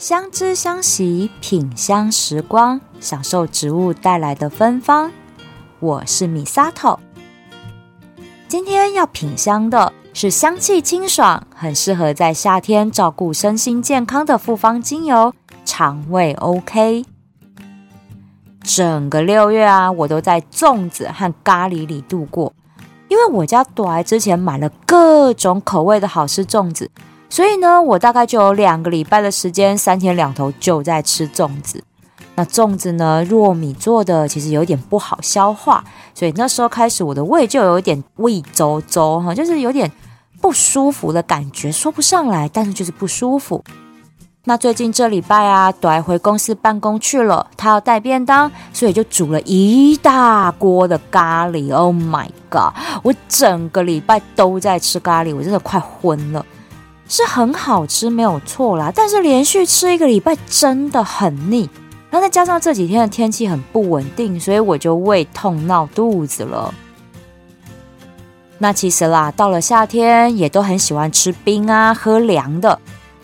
相知相惜，品香时光，享受植物带来的芬芳。我是米萨头，今天要品香的是香气清爽、很适合在夏天照顾身心健康的复方精油——肠胃 OK。整个六月啊，我都在粽子和咖喱里度过，因为我家朵儿之前买了各种口味的好吃粽子。所以呢，我大概就有两个礼拜的时间，三天两头就在吃粽子。那粽子呢，糯米做的，其实有点不好消化，所以那时候开始，我的胃就有点胃周周哈，就是有点不舒服的感觉，说不上来，但是就是不舒服。那最近这礼拜啊，朵回公司办公去了，他要带便当，所以就煮了一大锅的咖喱。Oh my god！我整个礼拜都在吃咖喱，我真的快昏了。是很好吃，没有错啦。但是连续吃一个礼拜真的很腻，然后再加上这几天的天气很不稳定，所以我就胃痛闹肚子了。那其实啦，到了夏天也都很喜欢吃冰啊，喝凉的。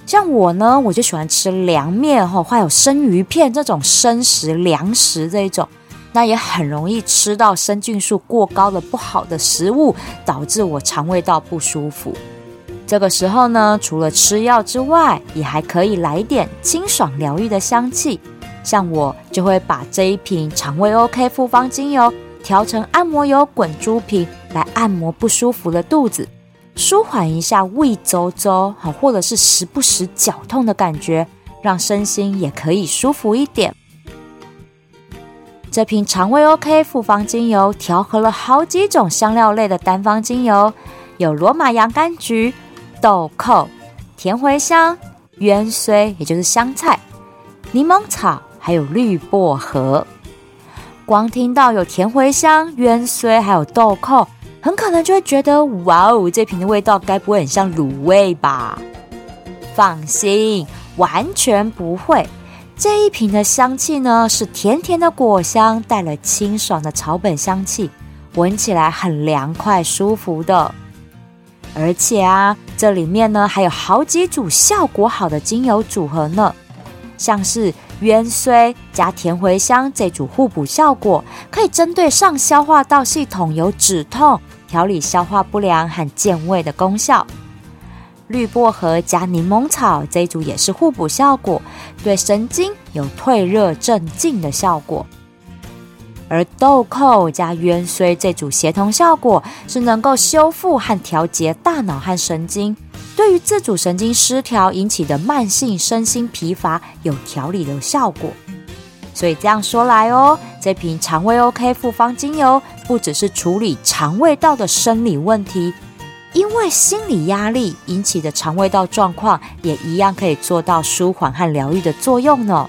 像我呢，我就喜欢吃凉面哈，还有生鱼片这种生食凉食这一种，那也很容易吃到生菌素过高的不好的食物，导致我肠胃道不舒服。这个时候呢，除了吃药之外，也还可以来点清爽疗愈的香气。像我就会把这一瓶肠胃 OK 复方精油调成按摩油滚珠瓶，来按摩不舒服的肚子，舒缓一下胃周周，好，或者是时不时绞痛的感觉，让身心也可以舒服一点。这瓶肠胃 OK 复方精油调和了好几种香料类的单方精油，有罗马洋甘菊。豆蔻、甜茴香、芫荽，也就是香菜、柠檬草，还有绿薄荷。光听到有甜茴香、芫荽，还有豆蔻，很可能就会觉得，哇哦，这瓶的味道该不会很像卤味吧？放心，完全不会。这一瓶的香气呢，是甜甜的果香，带了清爽的草本香气，闻起来很凉快、舒服的。而且啊，这里面呢还有好几组效果好的精油组合呢，像是芫荽加甜茴香这组互补效果，可以针对上消化道系统有止痛、调理消化不良和健胃的功效。绿薄荷加柠檬草这一组也是互补效果，对神经有退热镇静的效果。而豆蔻加芫荽这组协同效果是能够修复和调节大脑和神经，对于自主神经失调引起的慢性身心疲乏有调理的效果。所以这样说来哦，这瓶肠胃 OK 复方精油不只是处理肠胃道的生理问题，因为心理压力引起的肠胃道状况也一样可以做到舒缓和疗愈的作用呢。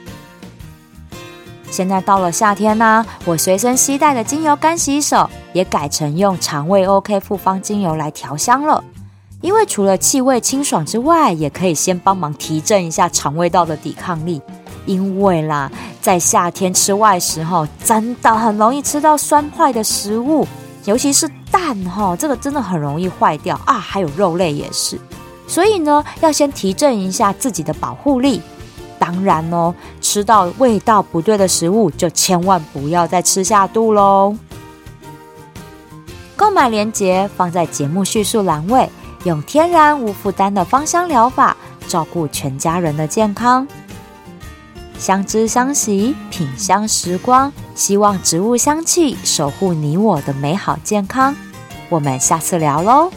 现在到了夏天呢，我随身携带的精油干洗手也改成用肠胃 OK 复方精油来调香了。因为除了气味清爽之外，也可以先帮忙提振一下肠胃道的抵抗力。因为啦，在夏天吃外食哈，真的很容易吃到酸坏的食物，尤其是蛋哈，这个真的很容易坏掉啊。还有肉类也是，所以呢，要先提振一下自己的保护力。当然哦，吃到味道不对的食物，就千万不要再吃下肚喽。购买链接放在节目叙述栏位，用天然无负担的芳香疗法，照顾全家人的健康。相知相惜，品香时光，希望植物香气守护你我的美好健康。我们下次聊喽。